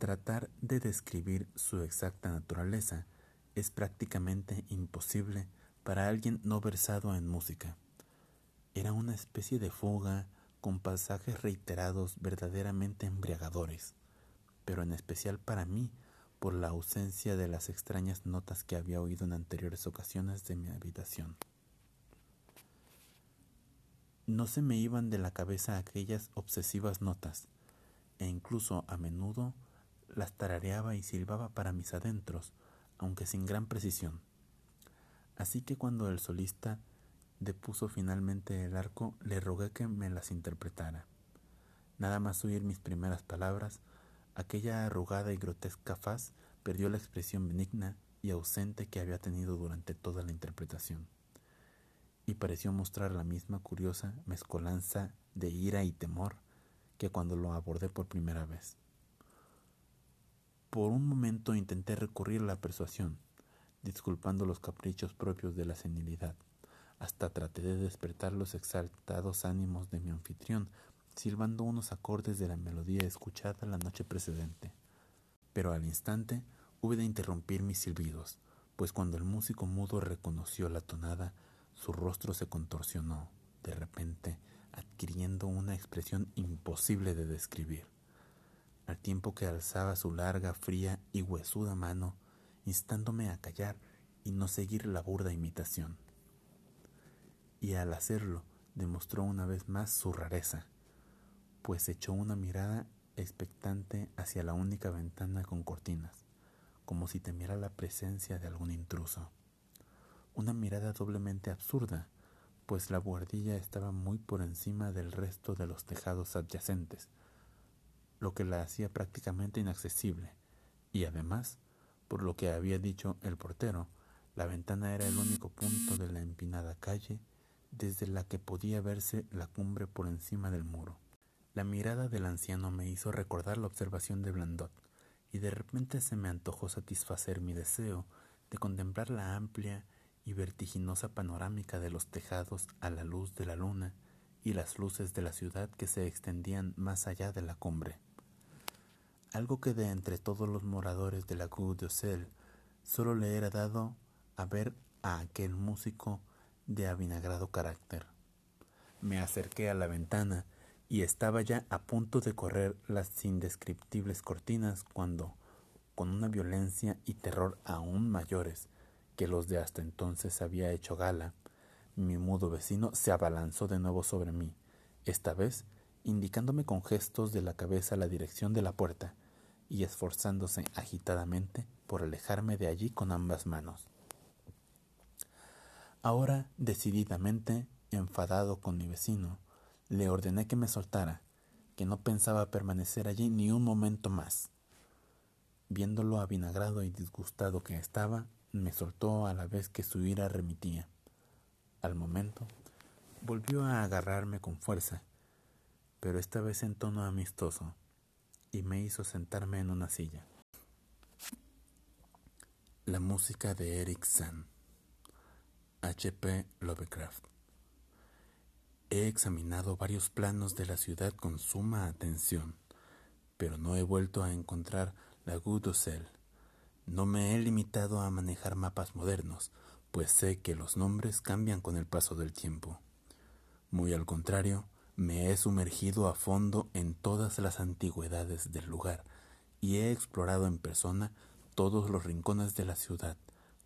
Tratar de describir su exacta naturaleza es prácticamente imposible para alguien no versado en música. Era una especie de fuga con pasajes reiterados verdaderamente embriagadores, pero en especial para mí por la ausencia de las extrañas notas que había oído en anteriores ocasiones de mi habitación. No se me iban de la cabeza aquellas obsesivas notas, e incluso a menudo las tarareaba y silbaba para mis adentros, aunque sin gran precisión. Así que cuando el solista depuso finalmente el arco, le rogué que me las interpretara. Nada más oír mis primeras palabras, aquella arrugada y grotesca faz perdió la expresión benigna y ausente que había tenido durante toda la interpretación, y pareció mostrar la misma curiosa mezcolanza de ira y temor que cuando lo abordé por primera vez. Por un momento intenté recurrir a la persuasión, disculpando los caprichos propios de la senilidad. Hasta traté de despertar los exaltados ánimos de mi anfitrión, silbando unos acordes de la melodía escuchada la noche precedente. Pero al instante hube de interrumpir mis silbidos, pues cuando el músico mudo reconoció la tonada, su rostro se contorsionó, de repente, adquiriendo una expresión imposible de describir al tiempo que alzaba su larga, fría y huesuda mano, instándome a callar y no seguir la burda imitación. Y al hacerlo demostró una vez más su rareza, pues echó una mirada expectante hacia la única ventana con cortinas, como si temiera la presencia de algún intruso. Una mirada doblemente absurda, pues la buhardilla estaba muy por encima del resto de los tejados adyacentes, lo que la hacía prácticamente inaccesible, y además, por lo que había dicho el portero, la ventana era el único punto de la empinada calle desde la que podía verse la cumbre por encima del muro. La mirada del anciano me hizo recordar la observación de Blandot, y de repente se me antojó satisfacer mi deseo de contemplar la amplia y vertiginosa panorámica de los tejados a la luz de la luna y las luces de la ciudad que se extendían más allá de la cumbre algo que de entre todos los moradores de la Cour de solo le era dado a ver a aquel músico de avinagrado carácter. Me acerqué a la ventana y estaba ya a punto de correr las indescriptibles cortinas cuando, con una violencia y terror aún mayores que los de hasta entonces había hecho gala, mi mudo vecino se abalanzó de nuevo sobre mí, esta vez indicándome con gestos de la cabeza la dirección de la puerta y esforzándose agitadamente por alejarme de allí con ambas manos. Ahora, decididamente, enfadado con mi vecino, le ordené que me soltara, que no pensaba permanecer allí ni un momento más. Viéndolo avinagrado y disgustado que estaba, me soltó a la vez que su ira remitía. Al momento, volvió a agarrarme con fuerza, pero esta vez en tono amistoso, y me hizo sentarme en una silla. La música de Eric Sand. H.P. Lovecraft. He examinado varios planos de la ciudad con suma atención, pero no he vuelto a encontrar la Gudosel. No me he limitado a manejar mapas modernos, pues sé que los nombres cambian con el paso del tiempo. Muy al contrario, me he sumergido a fondo en todas las antigüedades del lugar y he explorado en persona todos los rincones de la ciudad,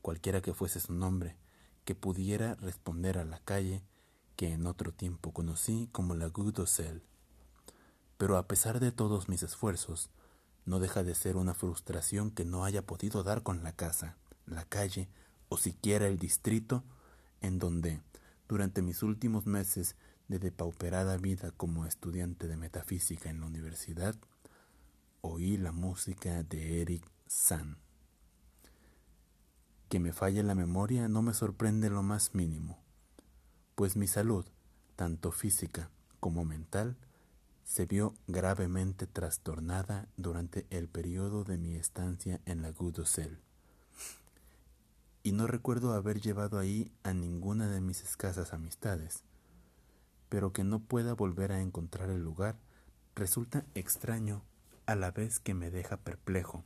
cualquiera que fuese su nombre, que pudiera responder a la calle que en otro tiempo conocí como la Gudosel. Pero a pesar de todos mis esfuerzos, no deja de ser una frustración que no haya podido dar con la casa, la calle o siquiera el distrito en donde, durante mis últimos meses, de depauperada vida como estudiante de metafísica en la universidad, oí la música de Eric Sand. Que me falle la memoria no me sorprende lo más mínimo, pues mi salud, tanto física como mental, se vio gravemente trastornada durante el periodo de mi estancia en la Gudosel. Y no recuerdo haber llevado ahí a ninguna de mis escasas amistades, pero que no pueda volver a encontrar el lugar resulta extraño a la vez que me deja perplejo,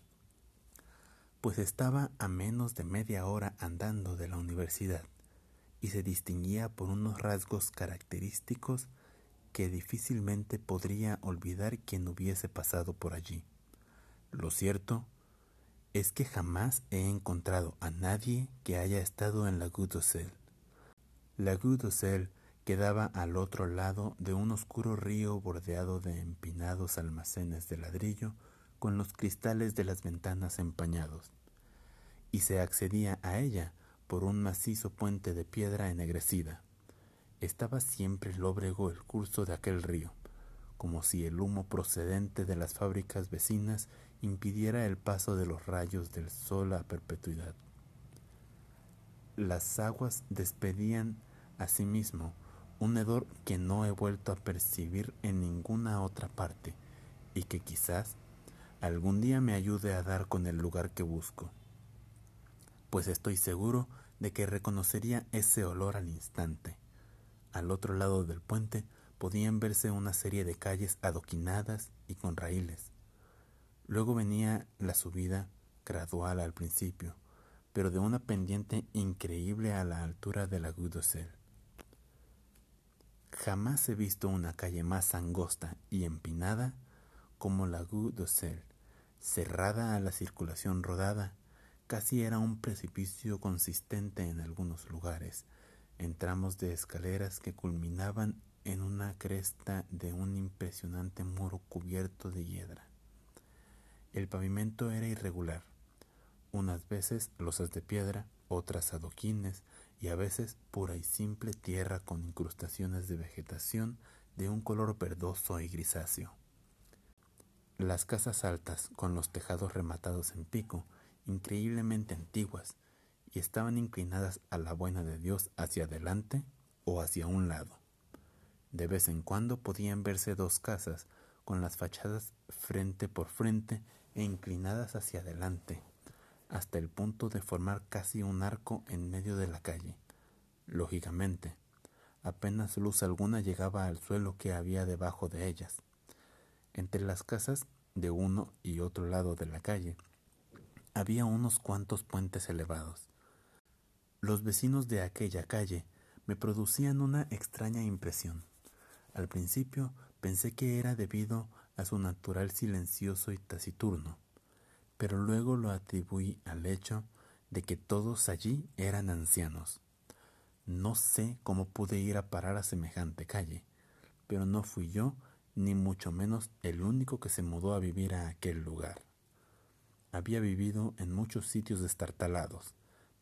pues estaba a menos de media hora andando de la universidad y se distinguía por unos rasgos característicos que difícilmente podría olvidar quien hubiese pasado por allí. Lo cierto es que jamás he encontrado a nadie que haya estado en la Goutte La Goutte quedaba al otro lado de un oscuro río bordeado de empinados almacenes de ladrillo con los cristales de las ventanas empañados, y se accedía a ella por un macizo puente de piedra ennegrecida. Estaba siempre lóbrego el curso de aquel río, como si el humo procedente de las fábricas vecinas impidiera el paso de los rayos del sol a perpetuidad. Las aguas despedían asimismo un hedor que no he vuelto a percibir en ninguna otra parte y que quizás algún día me ayude a dar con el lugar que busco pues estoy seguro de que reconocería ese olor al instante. Al otro lado del puente podían verse una serie de calles adoquinadas y con raíles. Luego venía la subida gradual al principio, pero de una pendiente increíble a la altura de la Goutte Jamás he visto una calle más angosta y empinada como la Goutte cerrada a la circulación rodada Casi era un precipicio consistente en algunos lugares, en tramos de escaleras que culminaban en una cresta de un impresionante muro cubierto de hiedra. El pavimento era irregular, unas veces losas de piedra, otras adoquines y a veces pura y simple tierra con incrustaciones de vegetación de un color verdoso y grisáceo. Las casas altas, con los tejados rematados en pico, increíblemente antiguas y estaban inclinadas a la buena de Dios hacia adelante o hacia un lado. De vez en cuando podían verse dos casas con las fachadas frente por frente e inclinadas hacia adelante, hasta el punto de formar casi un arco en medio de la calle. Lógicamente, apenas luz alguna llegaba al suelo que había debajo de ellas. Entre las casas de uno y otro lado de la calle había unos cuantos puentes elevados. Los vecinos de aquella calle me producían una extraña impresión. Al principio pensé que era debido a su natural silencioso y taciturno, pero luego lo atribuí al hecho de que todos allí eran ancianos. No sé cómo pude ir a parar a semejante calle, pero no fui yo, ni mucho menos el único que se mudó a vivir a aquel lugar. Había vivido en muchos sitios destartalados,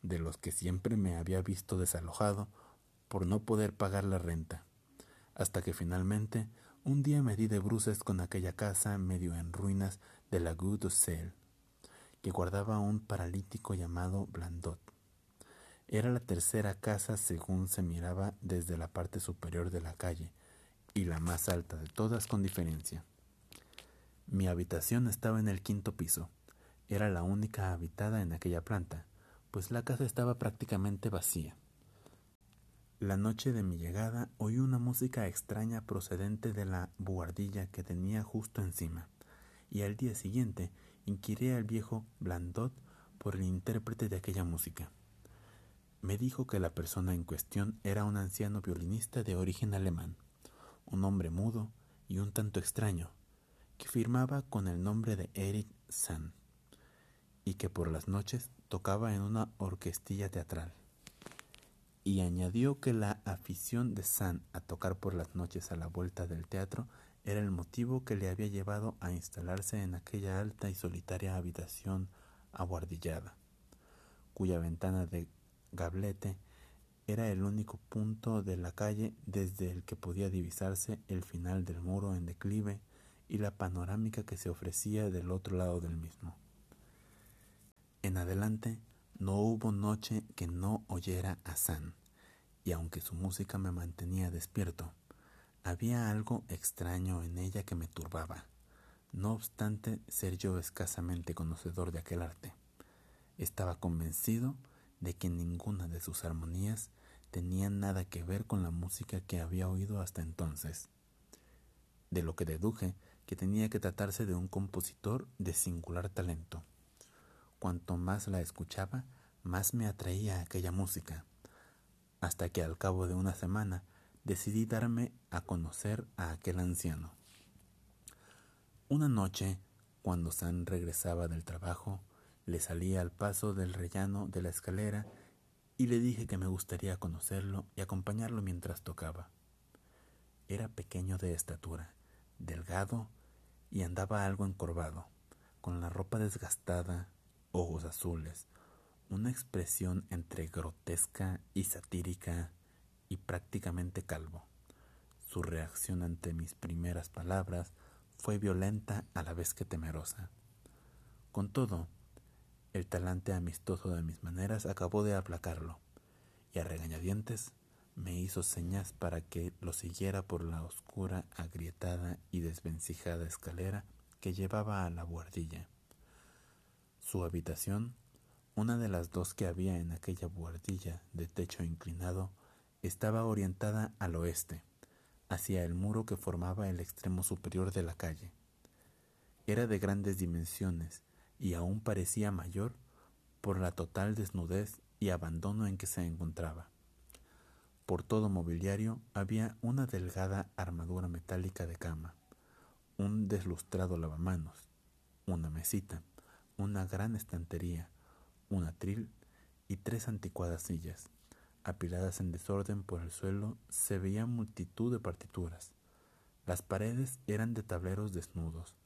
de los que siempre me había visto desalojado por no poder pagar la renta, hasta que finalmente un día me di de bruces con aquella casa medio en ruinas de la Goutte que guardaba un paralítico llamado Blandot. Era la tercera casa según se miraba desde la parte superior de la calle, y la más alta de todas con diferencia. Mi habitación estaba en el quinto piso, era la única habitada en aquella planta, pues la casa estaba prácticamente vacía. La noche de mi llegada oí una música extraña procedente de la buhardilla que tenía justo encima, y al día siguiente inquiré al viejo Blandot por el intérprete de aquella música. Me dijo que la persona en cuestión era un anciano violinista de origen alemán, un hombre mudo y un tanto extraño, que firmaba con el nombre de Erich Sand y que por las noches tocaba en una orquestilla teatral. Y añadió que la afición de San a tocar por las noches a la vuelta del teatro era el motivo que le había llevado a instalarse en aquella alta y solitaria habitación aguardillada, cuya ventana de gablete era el único punto de la calle desde el que podía divisarse el final del muro en declive y la panorámica que se ofrecía del otro lado del mismo. En adelante no hubo noche que no oyera a San, y aunque su música me mantenía despierto, había algo extraño en ella que me turbaba, no obstante ser yo escasamente conocedor de aquel arte. Estaba convencido de que ninguna de sus armonías tenía nada que ver con la música que había oído hasta entonces, de lo que deduje que tenía que tratarse de un compositor de singular talento. Cuanto más la escuchaba, más me atraía aquella música, hasta que al cabo de una semana decidí darme a conocer a aquel anciano. Una noche, cuando San regresaba del trabajo, le salí al paso del rellano de la escalera y le dije que me gustaría conocerlo y acompañarlo mientras tocaba. Era pequeño de estatura, delgado y andaba algo encorvado, con la ropa desgastada, ojos azules, una expresión entre grotesca y satírica y prácticamente calvo. Su reacción ante mis primeras palabras fue violenta a la vez que temerosa. Con todo, el talante amistoso de mis maneras acabó de aplacarlo, y a regañadientes me hizo señas para que lo siguiera por la oscura, agrietada y desvencijada escalera que llevaba a la buhardilla. Su habitación, una de las dos que había en aquella buhardilla de techo inclinado, estaba orientada al oeste, hacia el muro que formaba el extremo superior de la calle. Era de grandes dimensiones y aún parecía mayor por la total desnudez y abandono en que se encontraba. Por todo mobiliario había una delgada armadura metálica de cama, un deslustrado lavamanos, una mesita, una gran estantería, un atril y tres anticuadas sillas. Apiladas en desorden por el suelo se veía multitud de partituras. Las paredes eran de tableros desnudos,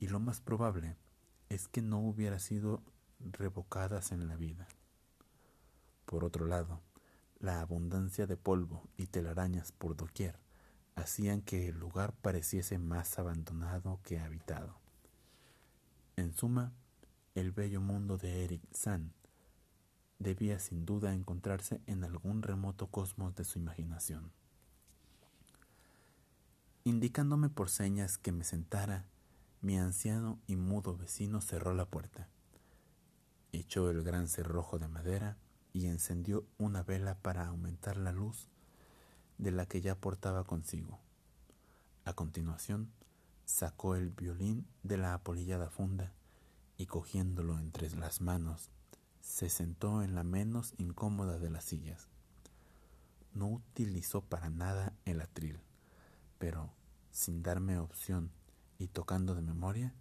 y lo más probable es que no hubiera sido revocadas en la vida. Por otro lado, la abundancia de polvo y telarañas por doquier hacían que el lugar pareciese más abandonado que habitado. En suma, el bello mundo de Eric Sand debía sin duda encontrarse en algún remoto cosmos de su imaginación. Indicándome por señas que me sentara, mi anciano y mudo vecino cerró la puerta, echó el gran cerrojo de madera y encendió una vela para aumentar la luz de la que ya portaba consigo. A continuación, sacó el violín de la apolillada funda y cogiéndolo entre las manos, se sentó en la menos incómoda de las sillas. No utilizó para nada el atril, pero, sin darme opción y tocando de memoria,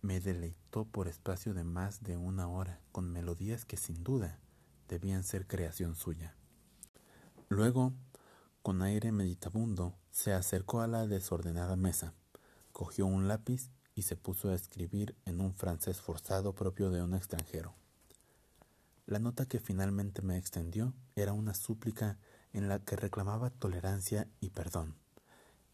me deleitó por espacio de más de una hora con melodías que sin duda debían ser creación suya. Luego, con aire meditabundo, se acercó a la desordenada mesa, cogió un lápiz y se puso a escribir en un francés forzado propio de un extranjero. La nota que finalmente me extendió era una súplica en la que reclamaba tolerancia y perdón.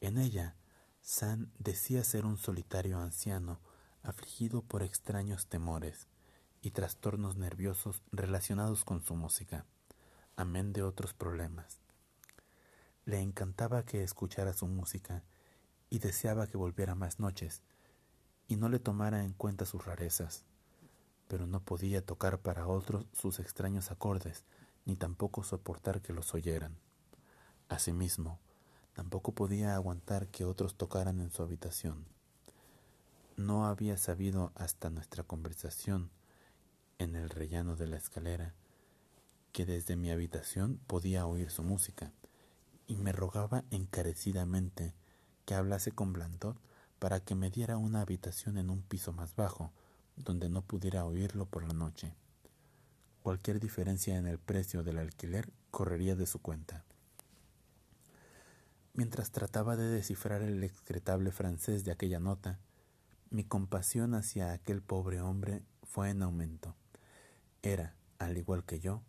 En ella, San decía ser un solitario anciano afligido por extraños temores, y trastornos nerviosos relacionados con su música, amén de otros problemas. Le encantaba que escuchara su música y deseaba que volviera más noches y no le tomara en cuenta sus rarezas, pero no podía tocar para otros sus extraños acordes, ni tampoco soportar que los oyeran. Asimismo, tampoco podía aguantar que otros tocaran en su habitación. No había sabido hasta nuestra conversación en el rellano de la escalera, que desde mi habitación podía oír su música, y me rogaba encarecidamente que hablase con Blandot para que me diera una habitación en un piso más bajo, donde no pudiera oírlo por la noche. Cualquier diferencia en el precio del alquiler correría de su cuenta. Mientras trataba de descifrar el excretable francés de aquella nota, mi compasión hacia aquel pobre hombre fue en aumento. Era, al igual que yo,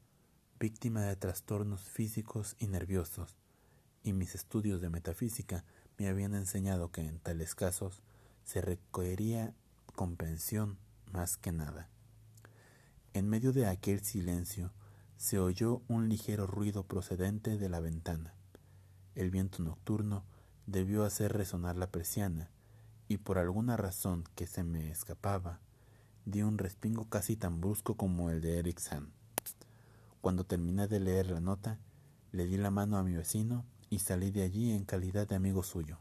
víctima de trastornos físicos y nerviosos, y mis estudios de metafísica me habían enseñado que en tales casos se requería comprensión más que nada. En medio de aquel silencio se oyó un ligero ruido procedente de la ventana. El viento nocturno debió hacer resonar la persiana, y por alguna razón que se me escapaba, di un respingo casi tan brusco como el de Eric Cuando terminé de leer la nota, le di la mano a mi vecino y salí de allí en calidad de amigo suyo.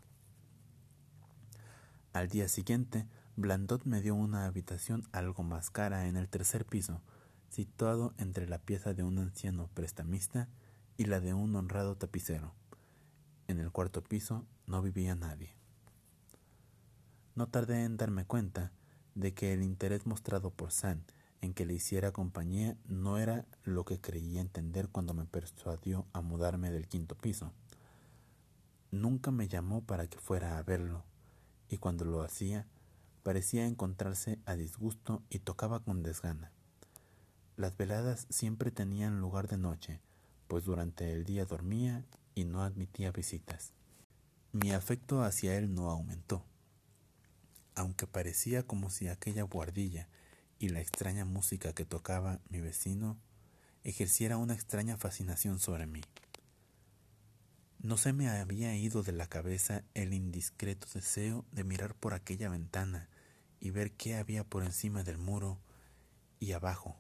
Al día siguiente, Blandot me dio una habitación algo más cara en el tercer piso, situado entre la pieza de un anciano prestamista y la de un honrado tapicero. En el cuarto piso no vivía nadie. No tardé en darme cuenta de que el interés mostrado por San en que le hiciera compañía no era lo que creía entender cuando me persuadió a mudarme del quinto piso. Nunca me llamó para que fuera a verlo, y cuando lo hacía, parecía encontrarse a disgusto y tocaba con desgana. Las veladas siempre tenían lugar de noche, pues durante el día dormía y no admitía visitas. Mi afecto hacia él no aumentó, aunque parecía como si aquella guardilla y la extraña música que tocaba mi vecino ejerciera una extraña fascinación sobre mí. No se me había ido de la cabeza el indiscreto deseo de mirar por aquella ventana y ver qué había por encima del muro y abajo,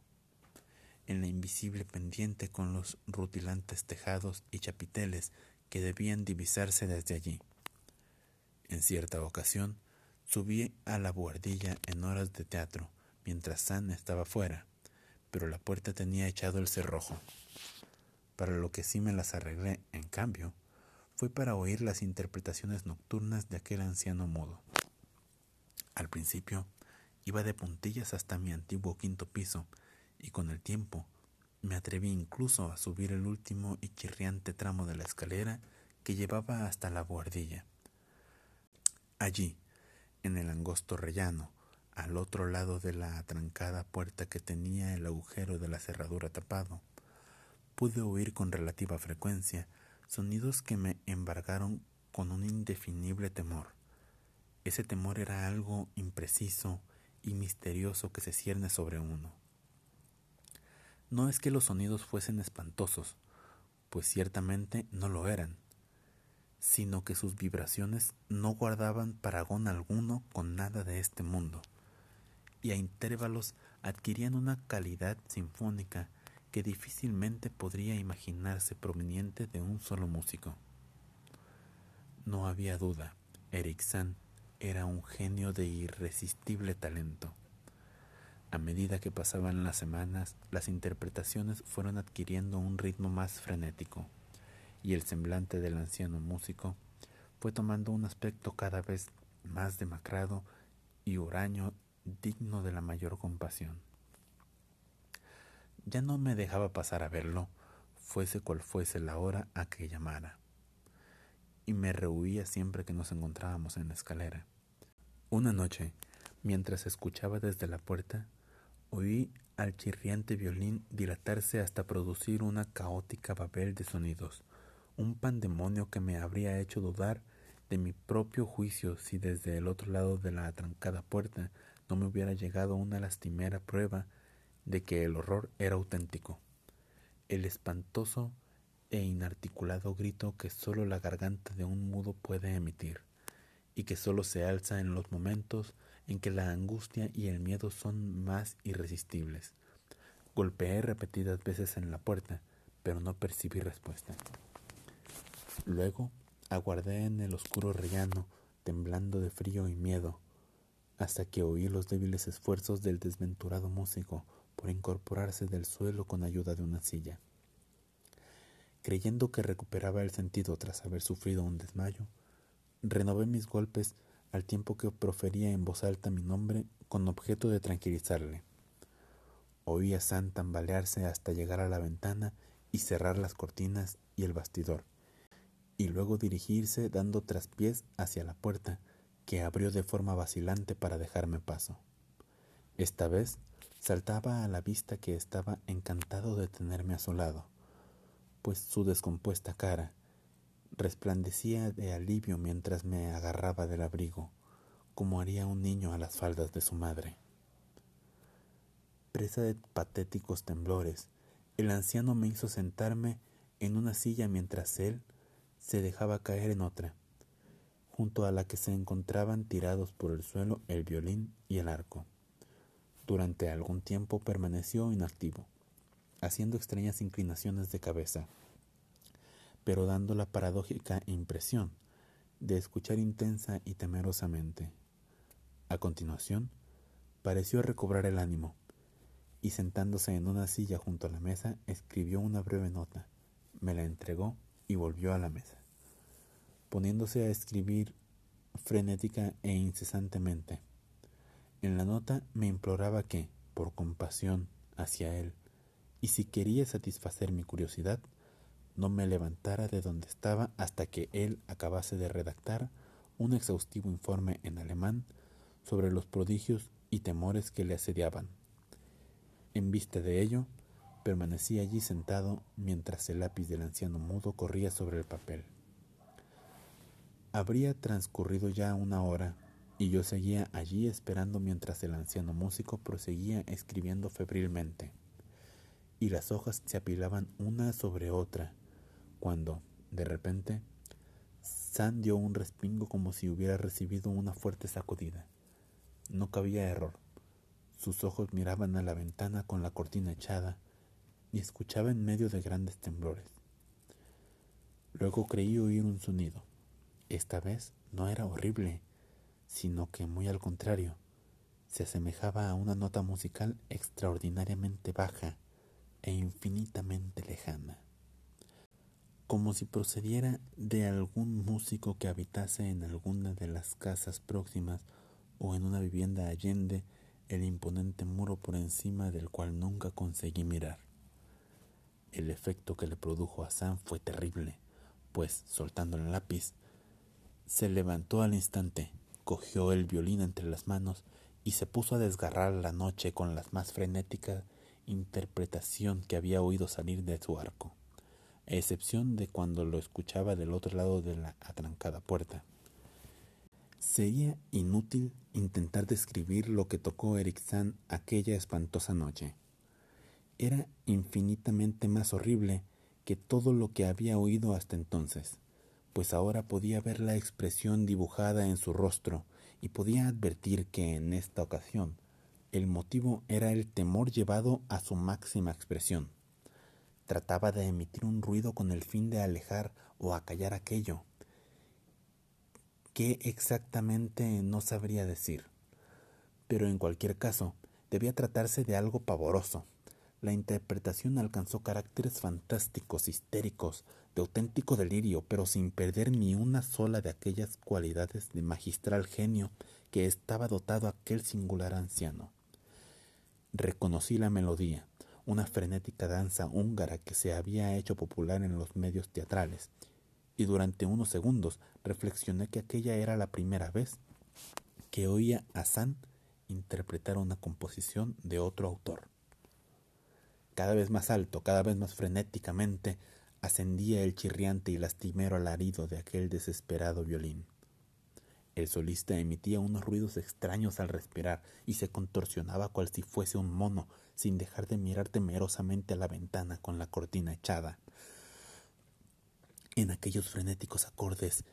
en la invisible pendiente con los rutilantes tejados y chapiteles que debían divisarse desde allí. En cierta ocasión subí a la buhardilla en horas de teatro, mientras San estaba fuera, pero la puerta tenía echado el cerrojo. Para lo que sí me las arreglé, en cambio, fue para oír las interpretaciones nocturnas de aquel anciano mudo. Al principio iba de puntillas hasta mi antiguo quinto piso y con el tiempo me atreví incluso a subir el último y chirriante tramo de la escalera que llevaba hasta la buhardilla. Allí, en el angosto rellano, al otro lado de la atrancada puerta que tenía el agujero de la cerradura tapado, pude oír con relativa frecuencia sonidos que me embargaron con un indefinible temor. Ese temor era algo impreciso y misterioso que se cierne sobre uno. No es que los sonidos fuesen espantosos, pues ciertamente no lo eran, sino que sus vibraciones no guardaban paragón alguno con nada de este mundo, y a intervalos adquirían una calidad sinfónica que difícilmente podría imaginarse proveniente de un solo músico. No había duda, Eric era un genio de irresistible talento. A medida que pasaban las semanas, las interpretaciones fueron adquiriendo un ritmo más frenético, y el semblante del anciano músico fue tomando un aspecto cada vez más demacrado y huraño digno de la mayor compasión. Ya no me dejaba pasar a verlo, fuese cual fuese la hora a que llamara, y me rehuía siempre que nos encontrábamos en la escalera. Una noche, mientras escuchaba desde la puerta, oí al chirriante violín dilatarse hasta producir una caótica babel de sonidos, un pandemonio que me habría hecho dudar de mi propio juicio si desde el otro lado de la atrancada puerta no me hubiera llegado una lastimera prueba de que el horror era auténtico, el espantoso e inarticulado grito que sólo la garganta de un mudo puede emitir, y que sólo se alza en los momentos en que la angustia y el miedo son más irresistibles. Golpeé repetidas veces en la puerta, pero no percibí respuesta. Luego aguardé en el oscuro rellano, temblando de frío y miedo, hasta que oí los débiles esfuerzos del desventurado músico por incorporarse del suelo con ayuda de una silla. Creyendo que recuperaba el sentido tras haber sufrido un desmayo, renové mis golpes al tiempo que profería en voz alta mi nombre con objeto de tranquilizarle. Oí a San tambalearse hasta llegar a la ventana y cerrar las cortinas y el bastidor, y luego dirigirse dando traspiés hacia la puerta, que abrió de forma vacilante para dejarme paso. Esta vez Saltaba a la vista que estaba encantado de tenerme a su lado, pues su descompuesta cara resplandecía de alivio mientras me agarraba del abrigo, como haría un niño a las faldas de su madre. Presa de patéticos temblores, el anciano me hizo sentarme en una silla mientras él se dejaba caer en otra, junto a la que se encontraban tirados por el suelo el violín y el arco. Durante algún tiempo permaneció inactivo, haciendo extrañas inclinaciones de cabeza, pero dando la paradójica impresión de escuchar intensa y temerosamente. A continuación, pareció recobrar el ánimo y sentándose en una silla junto a la mesa, escribió una breve nota, me la entregó y volvió a la mesa. Poniéndose a escribir frenética e incesantemente. En la nota me imploraba que, por compasión hacia él, y si quería satisfacer mi curiosidad, no me levantara de donde estaba hasta que él acabase de redactar un exhaustivo informe en alemán sobre los prodigios y temores que le asediaban. En vista de ello, permanecí allí sentado mientras el lápiz del anciano mudo corría sobre el papel. Habría transcurrido ya una hora y yo seguía allí esperando mientras el anciano músico proseguía escribiendo febrilmente. Y las hojas se apilaban una sobre otra, cuando, de repente, San dio un respingo como si hubiera recibido una fuerte sacudida. No cabía error. Sus ojos miraban a la ventana con la cortina echada y escuchaba en medio de grandes temblores. Luego creí oír un sonido. Esta vez no era horrible, sino que muy al contrario, se asemejaba a una nota musical extraordinariamente baja e infinitamente lejana, como si procediera de algún músico que habitase en alguna de las casas próximas o en una vivienda allende el imponente muro por encima del cual nunca conseguí mirar. El efecto que le produjo a Sam fue terrible, pues, soltando el lápiz, se levantó al instante, cogió el violín entre las manos y se puso a desgarrar la noche con la más frenética interpretación que había oído salir de su arco, a excepción de cuando lo escuchaba del otro lado de la atrancada puerta. Sería inútil intentar describir lo que tocó Eric aquella espantosa noche. Era infinitamente más horrible que todo lo que había oído hasta entonces, pues ahora podía ver la expresión dibujada en su rostro y podía advertir que en esta ocasión el motivo era el temor llevado a su máxima expresión. Trataba de emitir un ruido con el fin de alejar o acallar aquello, ¿Qué exactamente no sabría decir? Pero en cualquier caso, debía tratarse de algo pavoroso. La interpretación alcanzó caracteres fantásticos, histéricos, de auténtico delirio, pero sin perder ni una sola de aquellas cualidades de magistral genio que estaba dotado aquel singular anciano. Reconocí la melodía, una frenética danza húngara que se había hecho popular en los medios teatrales, y durante unos segundos reflexioné que aquella era la primera vez que oía a San interpretar una composición de otro autor. Cada vez más alto, cada vez más frenéticamente, ascendía el chirriante y lastimero alarido de aquel desesperado violín. El solista emitía unos ruidos extraños al respirar y se contorsionaba cual si fuese un mono, sin dejar de mirar temerosamente a la ventana con la cortina echada. En aquellos frenéticos acordes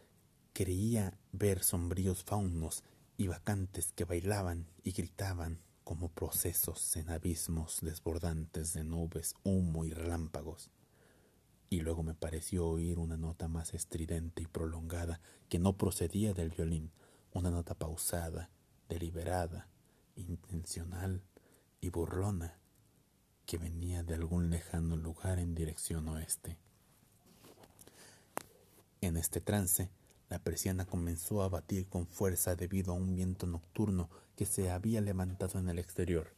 creía ver sombríos faunos y vacantes que bailaban y gritaban como procesos en abismos desbordantes de nubes, humo y relámpagos. Y luego me pareció oír una nota más estridente y prolongada que no procedía del violín, una nota pausada, deliberada, intencional y burlona que venía de algún lejano lugar en dirección oeste. En este trance, la persiana comenzó a batir con fuerza debido a un viento nocturno que se había levantado en el exterior,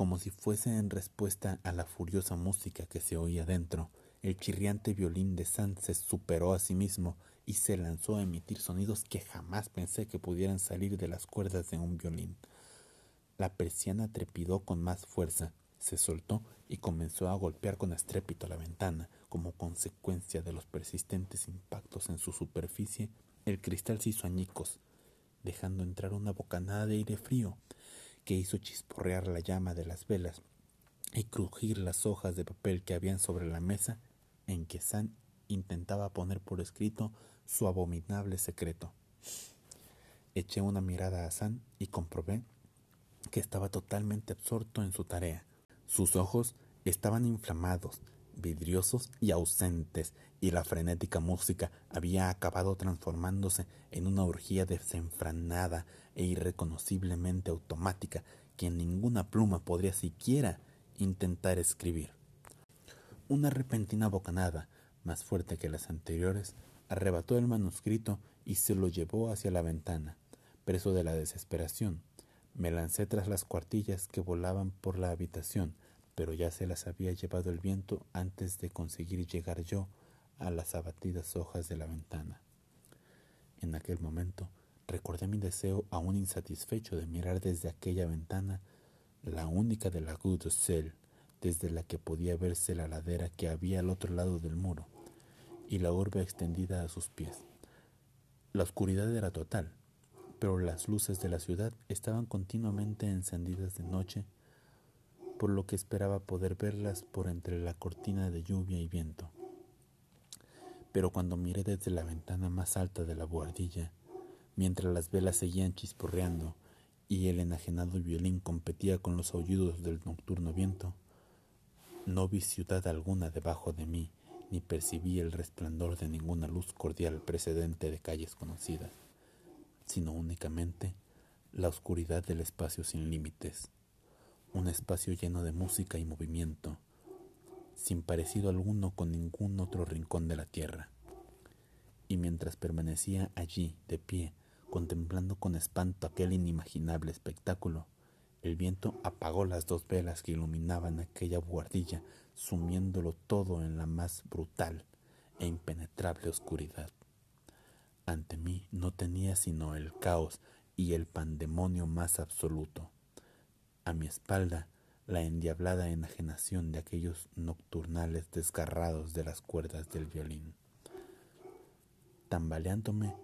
como si fuese en respuesta a la furiosa música que se oía dentro. El chirriante violín de Sand se superó a sí mismo y se lanzó a emitir sonidos que jamás pensé que pudieran salir de las cuerdas de un violín. La persiana trepidó con más fuerza, se soltó y comenzó a golpear con estrépito la ventana. Como consecuencia de los persistentes impactos en su superficie, el cristal se hizo añicos, dejando entrar una bocanada de aire frío que hizo chisporrear la llama de las velas y crujir las hojas de papel que habían sobre la mesa en que San intentaba poner por escrito su abominable secreto. Eché una mirada a San y comprobé que estaba totalmente absorto en su tarea. Sus ojos estaban inflamados, vidriosos y ausentes, y la frenética música había acabado transformándose en una orgía desenfrenada e irreconociblemente automática que ninguna pluma podría siquiera intentar escribir. Una repentina bocanada, más fuerte que las anteriores, arrebató el manuscrito y se lo llevó hacia la ventana. Preso de la desesperación, me lancé tras las cuartillas que volaban por la habitación, pero ya se las había llevado el viento antes de conseguir llegar yo a las abatidas hojas de la ventana. En aquel momento recordé mi deseo aún insatisfecho de mirar desde aquella ventana, la única de la Rue de desde la que podía verse la ladera que había al otro lado del muro y la urbe extendida a sus pies. La oscuridad era total, pero las luces de la ciudad estaban continuamente encendidas de noche, por lo que esperaba poder verlas por entre la cortina de lluvia y viento. Pero cuando miré desde la ventana más alta de la buhardilla, mientras las velas seguían chisporreando y el enajenado violín competía con los aullidos del nocturno viento, no vi ciudad alguna debajo de mí, ni percibí el resplandor de ninguna luz cordial precedente de calles conocidas, sino únicamente la oscuridad del espacio sin límites, un espacio lleno de música y movimiento, sin parecido alguno con ningún otro rincón de la tierra. Y mientras permanecía allí, de pie, contemplando con espanto aquel inimaginable espectáculo, el viento apagó las dos velas que iluminaban aquella buhardilla, sumiéndolo todo en la más brutal e impenetrable oscuridad. Ante mí no tenía sino el caos y el pandemonio más absoluto. A mi espalda la endiablada enajenación de aquellos nocturnales desgarrados de las cuerdas del violín. Tambaleándome,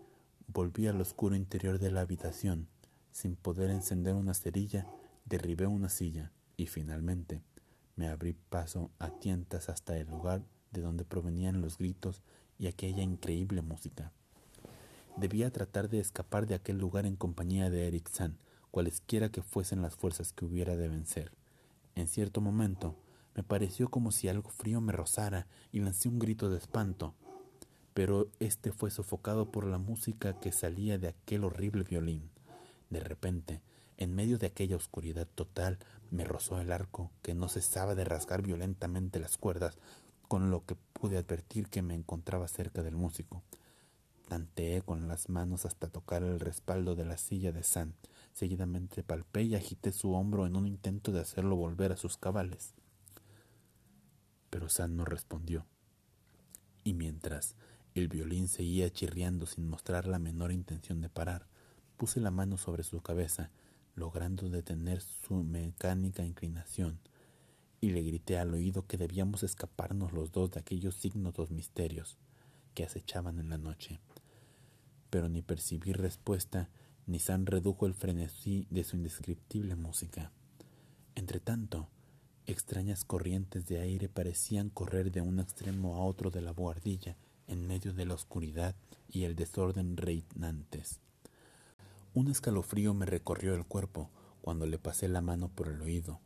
volví al oscuro interior de la habitación. Sin poder encender una cerilla, derribé una silla y finalmente me abrí paso a tientas hasta el lugar de donde provenían los gritos y aquella increíble música. Debía tratar de escapar de aquel lugar en compañía de Eric San, cualesquiera que fuesen las fuerzas que hubiera de vencer. En cierto momento me pareció como si algo frío me rozara y lancé un grito de espanto, pero este fue sofocado por la música que salía de aquel horrible violín. De repente, en medio de aquella oscuridad total, me rozó el arco que no cesaba de rasgar violentamente las cuerdas, con lo que pude advertir que me encontraba cerca del músico. Tanteé con las manos hasta tocar el respaldo de la silla de San, Seguidamente palpé y agité su hombro en un intento de hacerlo volver a sus cabales. Pero San no respondió. Y mientras el violín seguía chirriando sin mostrar la menor intención de parar, puse la mano sobre su cabeza, logrando detener su mecánica inclinación, y le grité al oído que debíamos escaparnos los dos de aquellos signos dos misterios que acechaban en la noche. Pero ni percibí respuesta Nissan redujo el frenesí de su indescriptible música. Entretanto, extrañas corrientes de aire parecían correr de un extremo a otro de la boardilla en medio de la oscuridad y el desorden reinantes. Un escalofrío me recorrió el cuerpo cuando le pasé la mano por el oído,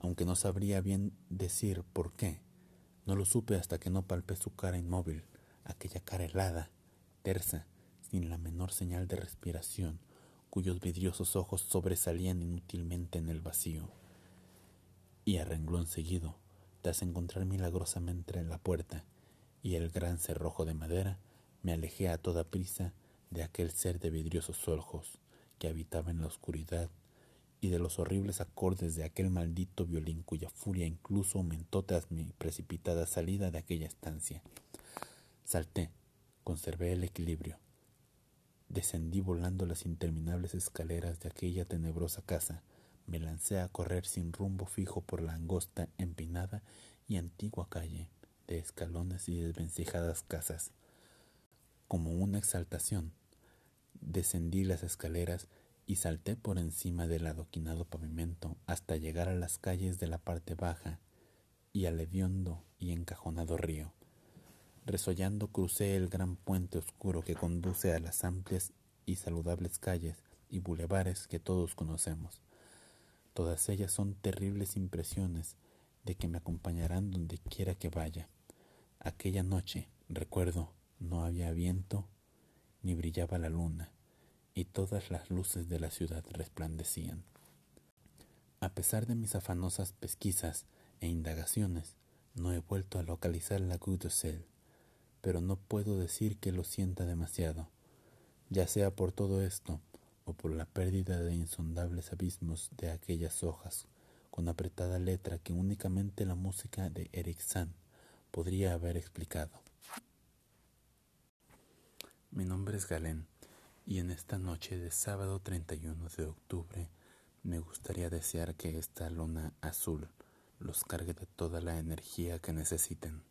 aunque no sabría bien decir por qué. No lo supe hasta que no palpé su cara inmóvil, aquella cara helada, tersa, sin la menor señal de respiración, cuyos vidriosos ojos sobresalían inútilmente en el vacío. Y a renglón seguido, tras encontrar milagrosamente la puerta y el gran cerrojo de madera, me alejé a toda prisa de aquel ser de vidriosos ojos que habitaba en la oscuridad y de los horribles acordes de aquel maldito violín cuya furia incluso aumentó tras mi precipitada salida de aquella estancia. Salté, conservé el equilibrio, Descendí volando las interminables escaleras de aquella tenebrosa casa, me lancé a correr sin rumbo fijo por la angosta, empinada y antigua calle de escalones y desvencijadas casas. Como una exaltación, descendí las escaleras y salté por encima del adoquinado pavimento hasta llegar a las calles de la parte baja y al hediondo y encajonado río. Resollando crucé el gran puente oscuro que conduce a las amplias y saludables calles y bulevares que todos conocemos. Todas ellas son terribles impresiones de que me acompañarán donde quiera que vaya. Aquella noche, recuerdo, no había viento ni brillaba la luna, y todas las luces de la ciudad resplandecían. A pesar de mis afanosas pesquisas e indagaciones, no he vuelto a localizar la Goutte de Sel, pero no puedo decir que lo sienta demasiado, ya sea por todo esto o por la pérdida de insondables abismos de aquellas hojas con apretada letra que únicamente la música de Eric podría haber explicado. Mi nombre es Galén y en esta noche de sábado 31 de octubre me gustaría desear que esta luna azul los cargue de toda la energía que necesiten.